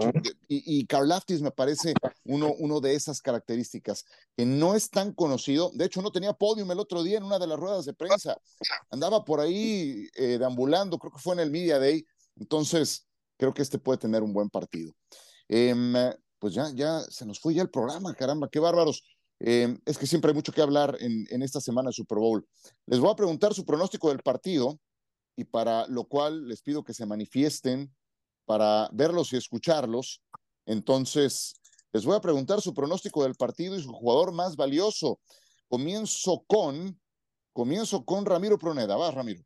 [SPEAKER 1] Y, y Karlaftis me parece uno, uno de esas características, que no es tan conocido. De hecho, no tenía podium el otro día en una de las ruedas de prensa. Andaba por ahí eh, deambulando, creo que fue en el Media Day. Entonces, creo que este puede tener un buen partido. Em, pues ya, ya se nos fue ya el programa, caramba, qué bárbaros. Em, es que siempre hay mucho que hablar en, en esta semana de Super Bowl. Les voy a preguntar su pronóstico del partido y para lo cual les pido que se manifiesten para verlos y escucharlos. Entonces, les voy a preguntar su pronóstico del partido y su jugador más valioso. Comienzo con, comienzo con Ramiro Proneda. Va, Ramiro.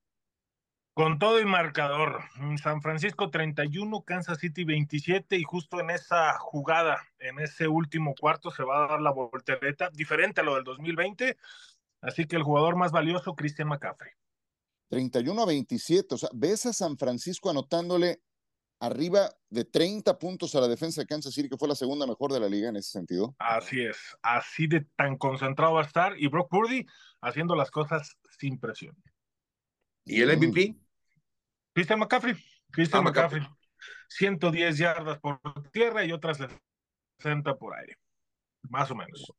[SPEAKER 4] Con todo el marcador, San Francisco 31, Kansas City 27 y justo en esa jugada, en ese último cuarto se va a dar la voltereta, diferente a lo del 2020, así que el jugador más valioso, Christian McCaffrey.
[SPEAKER 1] 31 a 27, o sea, ves a San Francisco anotándole arriba de 30 puntos a la defensa de Kansas City, que fue la segunda mejor de la liga en ese sentido.
[SPEAKER 4] Así es, así de tan concentrado va a estar y Brock Purdy haciendo las cosas sin presión.
[SPEAKER 3] ¿Y el MVP?
[SPEAKER 4] Christian McCaffrey. Christian ah, McCaffrey. 110 yardas por tierra y otras 60 por aire. Más o menos.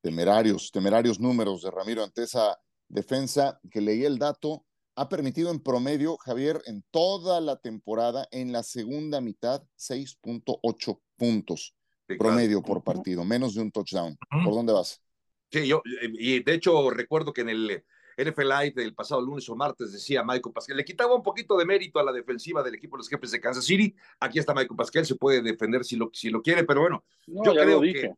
[SPEAKER 1] Temerarios, temerarios números de Ramiro ante esa defensa que leí el dato ha permitido en promedio, Javier, en toda la temporada, en la segunda mitad, 6.8 puntos promedio por partido, menos de un touchdown. ¿Por dónde vas?
[SPEAKER 3] Sí, yo, y de hecho recuerdo que en el NFL Live del pasado lunes o martes decía Michael Pascal, le quitaba un poquito de mérito a la defensiva del equipo de los jefes de Kansas City. Aquí está Michael Pascal, se puede defender si lo, si lo quiere, pero bueno, yo creo que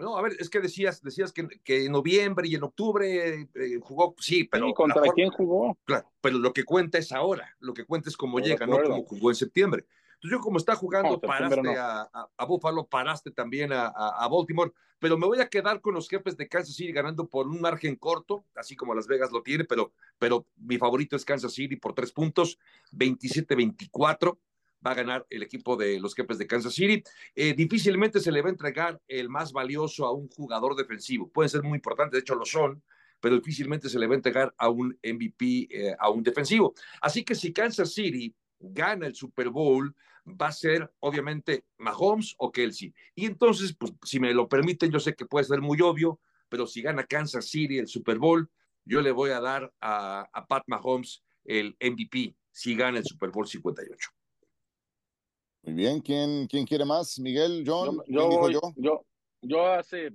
[SPEAKER 3] no, a ver, es que decías, decías que, que en noviembre y en octubre eh, jugó, sí, pero.
[SPEAKER 5] ¿Contra quién jugó?
[SPEAKER 3] Claro, pero lo que cuenta es ahora, lo que cuenta es cómo llega, no como jugó en septiembre. Entonces, yo como está jugando, paraste a, a, Buffalo, paraste también a, a, Baltimore, pero me voy a quedar con los jefes de Kansas City ganando por un margen corto, así como Las Vegas lo tiene, pero, pero mi favorito es Kansas City por tres puntos, 27-24 va a ganar el equipo de los jefes de Kansas City. Eh, difícilmente se le va a entregar el más valioso a un jugador defensivo. Puede ser muy importante, de hecho lo son, pero difícilmente se le va a entregar a un MVP, eh, a un defensivo. Así que si Kansas City gana el Super Bowl, va a ser obviamente Mahomes o Kelsey. Y entonces, pues, si me lo permiten, yo sé que puede ser muy obvio, pero si gana Kansas City el Super Bowl, yo le voy a dar a Pat Mahomes el MVP si gana el Super Bowl 58.
[SPEAKER 1] Muy bien, ¿quién, quién quiere más? Miguel, John,
[SPEAKER 5] yo, yo, yo? yo? hace,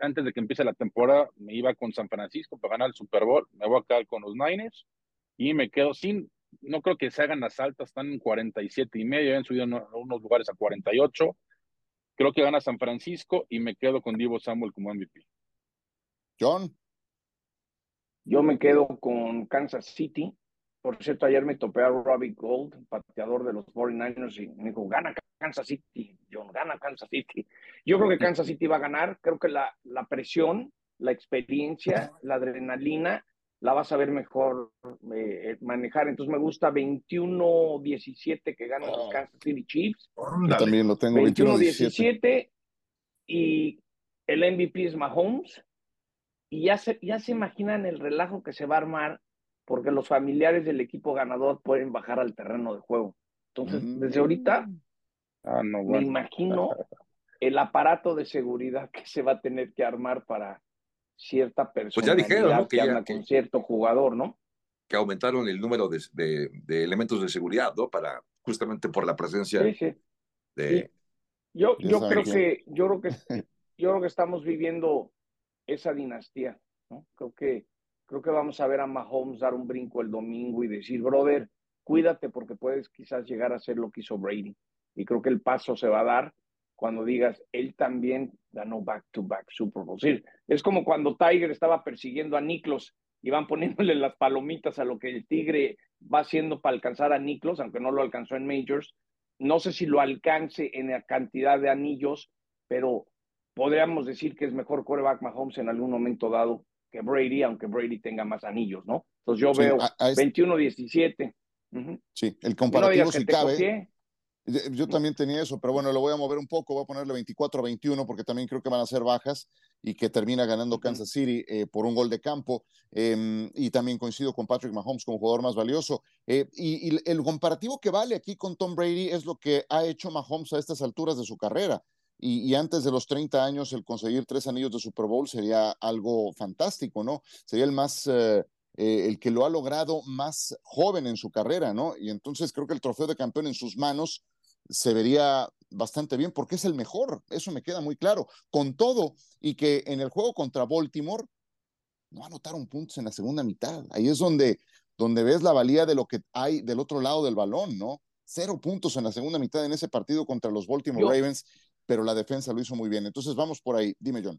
[SPEAKER 5] antes de que empiece la temporada, me iba con San Francisco para ganar el Super Bowl, me voy a quedar con los Niners y me quedo sin, no creo que se hagan las altas, están en 47 y medio, han subido unos lugares a 48. Creo que gana San Francisco y me quedo con Divo Samuel como MVP.
[SPEAKER 1] John.
[SPEAKER 2] Yo me quedo con Kansas City por cierto, ayer me topé a Robbie Gold, pateador de los 49ers, y me dijo, gana Kansas City, John, gana Kansas City. Yo creo que Kansas City va a ganar, creo que la, la presión, la experiencia, la adrenalina, la vas a ver mejor eh, manejar. Entonces me gusta 21-17 que ganan los oh. Kansas City Chiefs.
[SPEAKER 1] Yo también lo tengo 21-17.
[SPEAKER 2] Y el MVP es Mahomes. Y ya se, ya se imaginan el relajo que se va a armar porque los familiares del equipo ganador pueden bajar al terreno de juego. Entonces, mm. desde ahorita, ah, me imagino el aparato de seguridad que se va a tener que armar para cierta persona pues ya dijeron, que, anda con cierto jugador, ¿no?
[SPEAKER 3] Que aumentaron el número de, elementos de seguridad, ¿no? Para justamente por la presencia de.
[SPEAKER 2] Yo, yo creo que, yo creo que, yo creo que estamos viviendo esa dinastía, ¿no? Creo que Creo que vamos a ver a Mahomes dar un brinco el domingo y decir, brother, cuídate porque puedes quizás llegar a ser lo que hizo Brady. Y creo que el paso se va a dar cuando digas, él también ganó back-to-back Super Bowl. es como cuando Tiger estaba persiguiendo a Niklos y van poniéndole las palomitas a lo que el Tigre va haciendo para alcanzar a Niklos, aunque no lo alcanzó en Majors. No sé si lo alcance en la cantidad de anillos, pero podríamos decir que es mejor quarterback Mahomes en algún momento dado que Brady, aunque Brady tenga más anillos, ¿no? Entonces yo veo 21-17.
[SPEAKER 1] Sí, el comparativo si cabe. Yo también tenía eso, pero bueno, lo voy a mover un poco, voy a ponerle 24 a 21 porque también creo que van a ser bajas y que termina ganando Kansas City eh, por un gol de campo. Em, y también coincido con Patrick Mahomes como jugador más valioso. Eh, y, el comparativo que vale aquí con Tom Brady es lo que ha hecho Mahomes a estas alturas de su carrera. Y, antes de los 30 años, el conseguir tres anillos de Super Bowl sería algo fantástico, ¿no? Sería el más, eh, el que lo ha logrado más joven en su carrera, ¿no? Y entonces creo que el trofeo de campeón en sus manos se vería bastante bien porque es el mejor, eso me queda muy claro. Con todo, y que en el juego contra Baltimore no anotaron puntos en la segunda mitad. Ahí es donde, donde ves la valía de lo que hay del otro lado del balón, ¿no? Cero puntos en la segunda mitad en ese partido contra los Baltimore Ravens, pero la defensa lo hizo muy bien. Entonces vamos por ahí. Dime, John.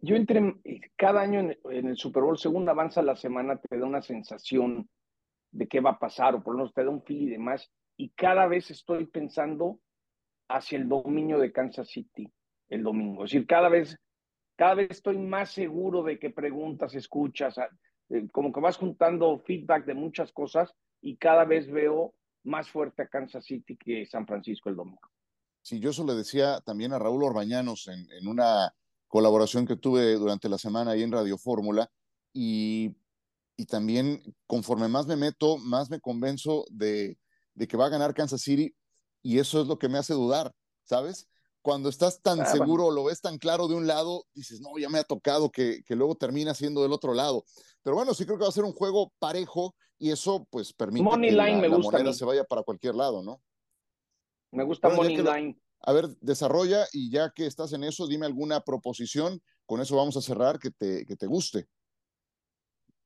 [SPEAKER 2] Yo entre cada año en, el Super Bowl, según avanza la semana, te da una sensación de qué va a pasar, o por lo menos te da un feel y demás y cada vez estoy pensando hacia el dominio de Kansas City el domingo. Es decir, cada vez, cada vez estoy más seguro de que preguntas, escuchas, eh, como que vas juntando feedback de muchas cosas y cada vez veo más fuerte a Kansas City que San Francisco el domingo.
[SPEAKER 1] Sí, yo eso le decía también a Raúl Orbañanos en, en una colaboración que tuve durante la semana ahí en Radio Fórmula y, y también conforme más me meto, más me convenzo de, de que va a ganar Kansas City y eso es lo que me hace dudar, ¿sabes? Cuando estás tan ah, seguro, lo ves tan claro de un lado, dices, no, ya me ha tocado que, que luego termina siendo del otro lado. Pero bueno, sí creo que va a ser un juego parejo y eso pues permite que la, moneda se vaya para cualquier lado, ¿no?
[SPEAKER 2] Me gusta Money Line.
[SPEAKER 1] A ver, desarrolla y ya que estás en eso, dime alguna proposición. Con eso vamos a cerrar que te, que te guste.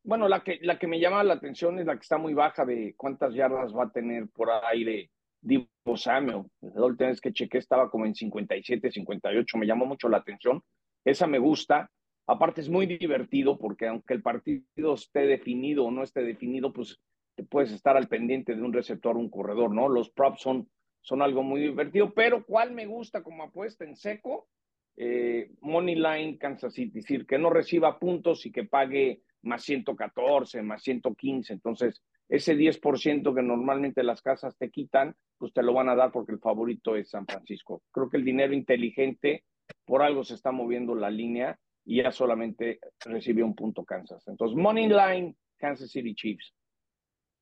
[SPEAKER 2] Bueno, la que, la que me llama la atención es la que está muy baja de cuántas yardas va a tener por de Divo Samuel. La última vez que chequé estaba como en 57, 58, me llamó mucho la atención. Esa me gusta. Aparte es muy divertido porque aunque el partido esté definido o no esté definido, pues te puedes estar al pendiente de un receptor, un corredor, ¿no? Los props son, son algo muy divertido, pero ¿cuál me gusta como apuesta en seco? Eh, Money Line Kansas City, es decir, que no reciba puntos y que pague más 114, más 115. Entonces, ese 10% que normalmente las casas te quitan, pues te lo van a dar porque el favorito es San Francisco. Creo que el dinero inteligente, por algo se está moviendo la línea y ya solamente recibió un punto Kansas. Entonces, Money Line, Kansas City Chiefs.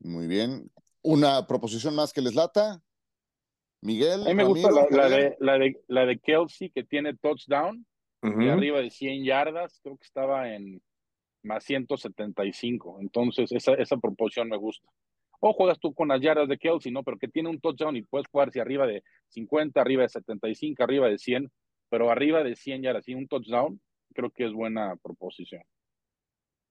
[SPEAKER 1] Muy bien. ¿Una proposición más que les lata? Miguel.
[SPEAKER 5] A mí me gusta la, de, la, de, la de Kelsey que tiene touchdown y arriba de 100 yardas. Creo que estaba en más 175. Entonces, esa, esa proporción me gusta. O juegas tú con las yardas de Kelsey, ¿no? Pero que tiene un touchdown y puedes jugar si arriba de 50, arriba de 75, arriba de 100, pero arriba de 100 yardas y un touchdown, creo que es buena proposición.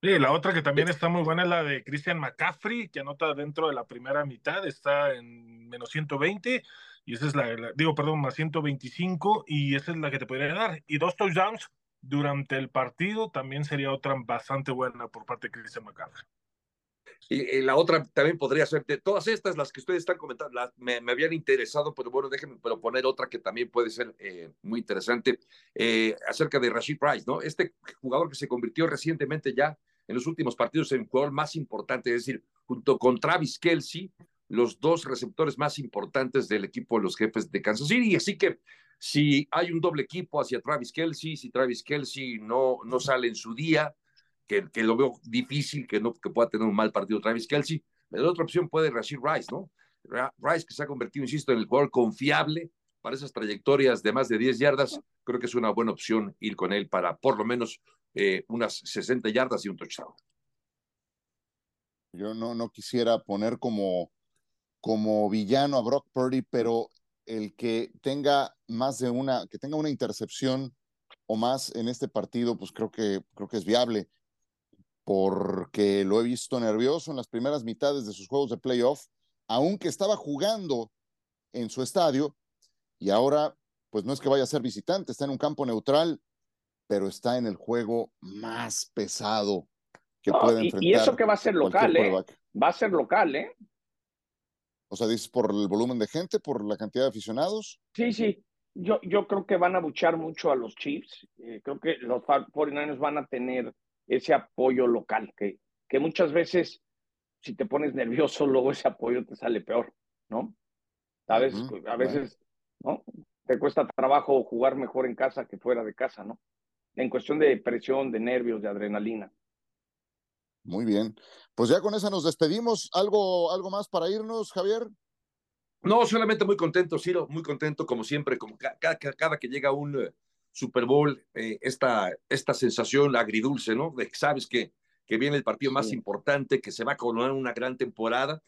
[SPEAKER 4] Sí, la otra que también está muy buena es la de Christian McCaffrey, que anota dentro de la primera mitad, está en menos 120, y esa es la, digo, perdón, más 125, y esa es la que te podría dar. Y dos touchdowns durante el partido también sería otra bastante buena por parte de Cristian McCaffrey.
[SPEAKER 3] Y, la otra también podría ser, de todas estas, las que ustedes están comentando, me, habían interesado, pero bueno, déjenme proponer otra que también puede ser eh, muy interesante, eh, acerca de Rashid Price, ¿no? Este jugador que se convirtió recientemente ya en los últimos partidos el jugador más importante, es decir, junto con Travis Kelsey, los dos receptores más importantes del equipo de los jefes de Kansas City. Así que si hay un doble equipo hacia Travis Kelsey, si Travis Kelsey no, no sale en su día, que, que lo veo difícil que, no, que pueda tener un mal partido Travis Kelsey, la otra opción puede Rashid Rice, ¿no? Rice que se ha convertido, insisto, en el jugador confiable para esas trayectorias de más de 10 yardas, creo que es una buena opción ir con él para por lo menos eh, unas 60 yardas y un touchdown.
[SPEAKER 1] Yo no, no quisiera poner como, como villano a Brock Purdy, pero el que tenga más de una, que tenga una intercepción o más en este partido, pues creo que, creo que es viable, porque lo he visto nervioso en las primeras mitades de sus juegos de playoff, aunque estaba jugando en su estadio, y ahora, pues no es que vaya a ser visitante, está en un campo neutral, pero está en el juego más pesado que puede enfrentar.
[SPEAKER 2] Y eso que va a ser local, ¿eh? Va a ser local, ¿eh?
[SPEAKER 1] O sea, dices por el volumen de gente, por la cantidad de aficionados.
[SPEAKER 2] Sí, sí. Yo, yo creo que van a buchar mucho a los Chiefs. Eh, creo que los 49ers van a tener ese apoyo local, que, que muchas veces, si te pones nervioso, luego ese apoyo te sale peor, ¿no? A veces, a veces, ¿no? Te cuesta trabajo jugar mejor en casa que fuera de casa, ¿no? En cuestión de presión, de nervios, de adrenalina.
[SPEAKER 1] Muy bien. Pues ya con esa nos despedimos. ¿Algo, algo más para irnos, Javier?
[SPEAKER 3] No, solamente muy contento, Ciro, muy contento, como siempre, como cada, cada, que llega un eh, Super Bowl, eh, esta, esta sensación agridulce, ¿no? De que sabes que, que viene el partido más importante, que se va a coronar una gran temporada,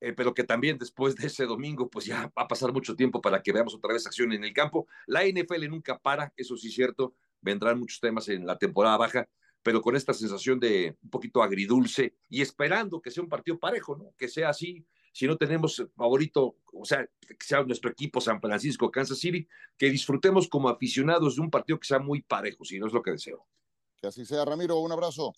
[SPEAKER 3] eh, pero que también después de ese domingo, pues ya va a pasar mucho tiempo para que veamos otra vez acción en el campo. La NFL nunca para, eso sí es cierto, vendrán muchos temas en la temporada baja, pero con esta sensación de un poquito agridulce y esperando que sea un partido parejo, ¿no? Que sea así, si no tenemos favorito, o sea, que sea nuestro equipo San Francisco, Kansas City, que disfrutemos como aficionados de un partido que sea muy parejo, si no es lo que deseo.
[SPEAKER 1] Que así sea, Ramiro, un abrazo.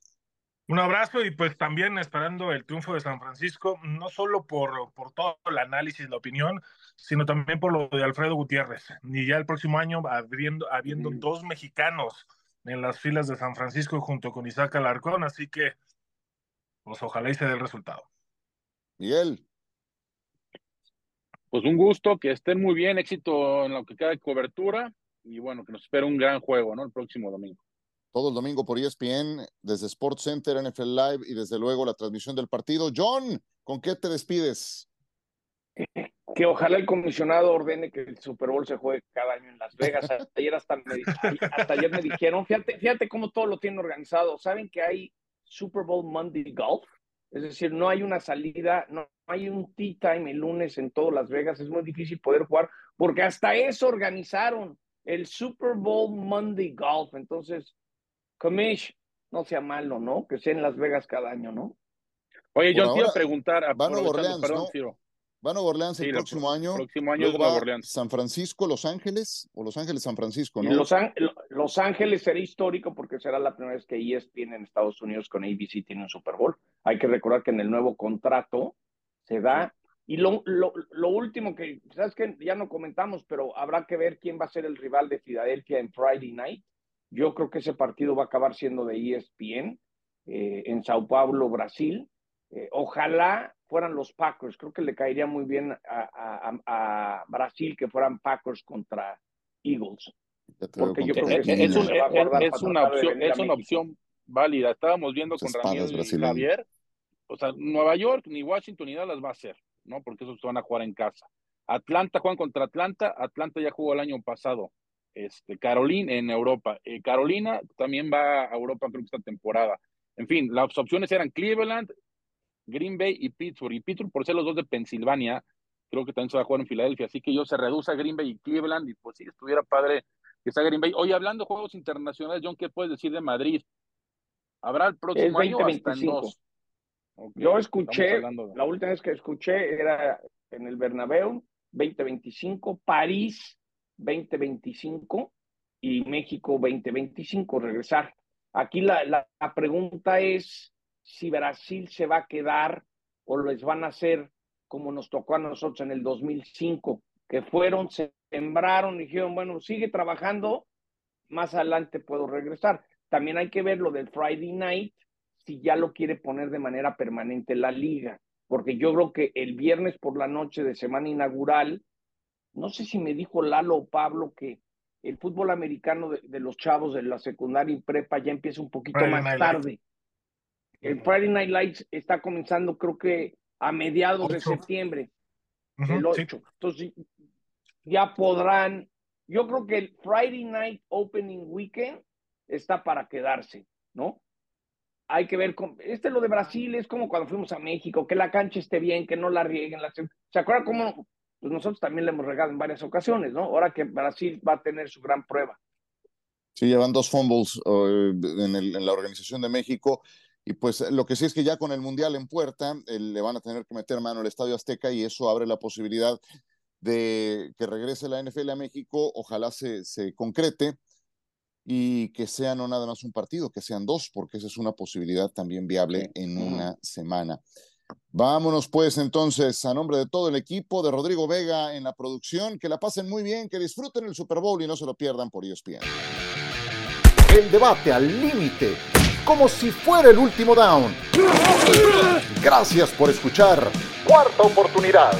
[SPEAKER 4] Un abrazo y pues también esperando el triunfo de San Francisco, no solo por, por todo el análisis, la opinión, sino también por lo de Alfredo Gutiérrez. Y ya el próximo año habiendo, habiendo dos mexicanos en las filas de San Francisco junto con Isaac Alarcón, así que pues ojalá y se dé el resultado.
[SPEAKER 1] Miguel.
[SPEAKER 5] Pues un gusto, que estén muy bien, éxito en lo que queda de cobertura y bueno, que nos espera un gran juego, ¿no? El próximo domingo.
[SPEAKER 1] Todo el domingo por ESPN, desde Sports Center, NFL Live y desde luego la transmisión del partido. John, ¿con qué te despides?
[SPEAKER 2] que ojalá el comisionado ordene que el Super Bowl se juegue cada año en Las Vegas. Ayer hasta me, hasta ayer me dijeron, fíjate, fíjate cómo todo lo tienen organizado. ¿Saben que hay Super Bowl Monday Golf? Es decir, no hay una salida, no hay un tea time el lunes en todo Las Vegas. Es muy difícil poder jugar porque hasta eso organizaron el Super Bowl Monday Golf. Entonces, Comish, no sea malo, ¿no? Que sea en Las Vegas cada año, ¿no?
[SPEAKER 5] Oye, yo quiero preguntar a
[SPEAKER 1] Van a Orleans, perdón, ¿no? Va a Orleans el próximo año.
[SPEAKER 5] Próximo año Nueva Orleans.
[SPEAKER 1] San Francisco, Los Ángeles o Los Ángeles, San Francisco, ¿no?
[SPEAKER 2] Los, Los, Ángeles será histórico porque será la primera vez que ESPN en Estados Unidos con ABC tiene un Super Bowl. Hay que recordar que en el nuevo contrato se da. Y lo, lo, lo último que, sabes que ya no comentamos, pero habrá que ver quién va a ser el rival de Filadelfia en Friday Night. Yo creo que ese partido va a acabar siendo de ESPN eh, en Sao Paulo, Brasil. Eh, ojalá fueran los Packers. Creo que le caería muy bien a, Brasil que fueran Packers contra Eagles.
[SPEAKER 5] Porque yo creo que es, una opción, es una opción válida. Estábamos viendo con Ramiro y Javier. O sea, Nueva York, ni Washington, ni Dallas va a ser, ¿no? Porque esos van a jugar en casa. Atlanta juegan contra Atlanta. Atlanta ya jugó el año pasado. Este, Carolina en Europa. Eh, Carolina también va a Europa, creo que esta temporada. En fin, las opciones eran Cleveland, Green Bay y Pittsburgh. Y Pittsburgh, por ser los dos de Pensilvania, creo que también se va a jugar en Filadelfia. Así que yo se reduce a Green Bay y Cleveland. Y pues sí, estuviera padre que sea Green Bay. Oye, hablando de juegos internacionales, John, ¿qué puedes decir de Madrid? ¿Habrá el próximo año hasta en dos?
[SPEAKER 2] yo escuché, la última vez que escuché era en el Bernabéu 2025, París 2025 y México 2025, regresar. Aquí la, la pregunta es, si Brasil se va a quedar o les van a hacer como nos tocó a nosotros en el 2005, que fueron, se sembraron, dijeron, bueno, sigue trabajando, más adelante puedo regresar. También hay que ver lo del Friday Night, si ya lo quiere poner de manera permanente la liga, porque yo creo que el viernes por la noche de semana inaugural, no sé si me dijo Lalo o Pablo que el fútbol americano de, los chavos de la secundaria y prepa ya empieza un poquito más tarde. El Friday Night Lights está comenzando, creo que a mediados de septiembre, el 8. Entonces, ya podrán. Yo creo que el Friday Night Opening Weekend está para quedarse, ¿no? Hay que ver, con, este lo de Brasil es como cuando fuimos a México, que la cancha esté bien, que no la rieguen. La, ¿Se acuerdan cómo pues nosotros también le hemos regado en varias ocasiones, ¿no? Ahora que Brasil va a tener su gran prueba.
[SPEAKER 1] Sí, llevan dos fumbles uh, en, en, la organización de México. Y pues lo que sí es que ya con el Mundial en puerta, eh, le van a tener que meter mano al Estadio Azteca y eso abre la posibilidad de que regrese la NFL a México, ojalá se, se concrete y que sea no nada más un partido, que sean dos, porque esa es una posibilidad también viable en una semana. Vámonos pues entonces a nombre de todo el equipo, de Rodrigo Vega en la producción, que la pasen muy bien, que disfruten el Super Bowl y no se lo pierdan por ESPN.
[SPEAKER 9] El debate al límite como si fuera el último down. Gracias por escuchar. Cuarta oportunidad.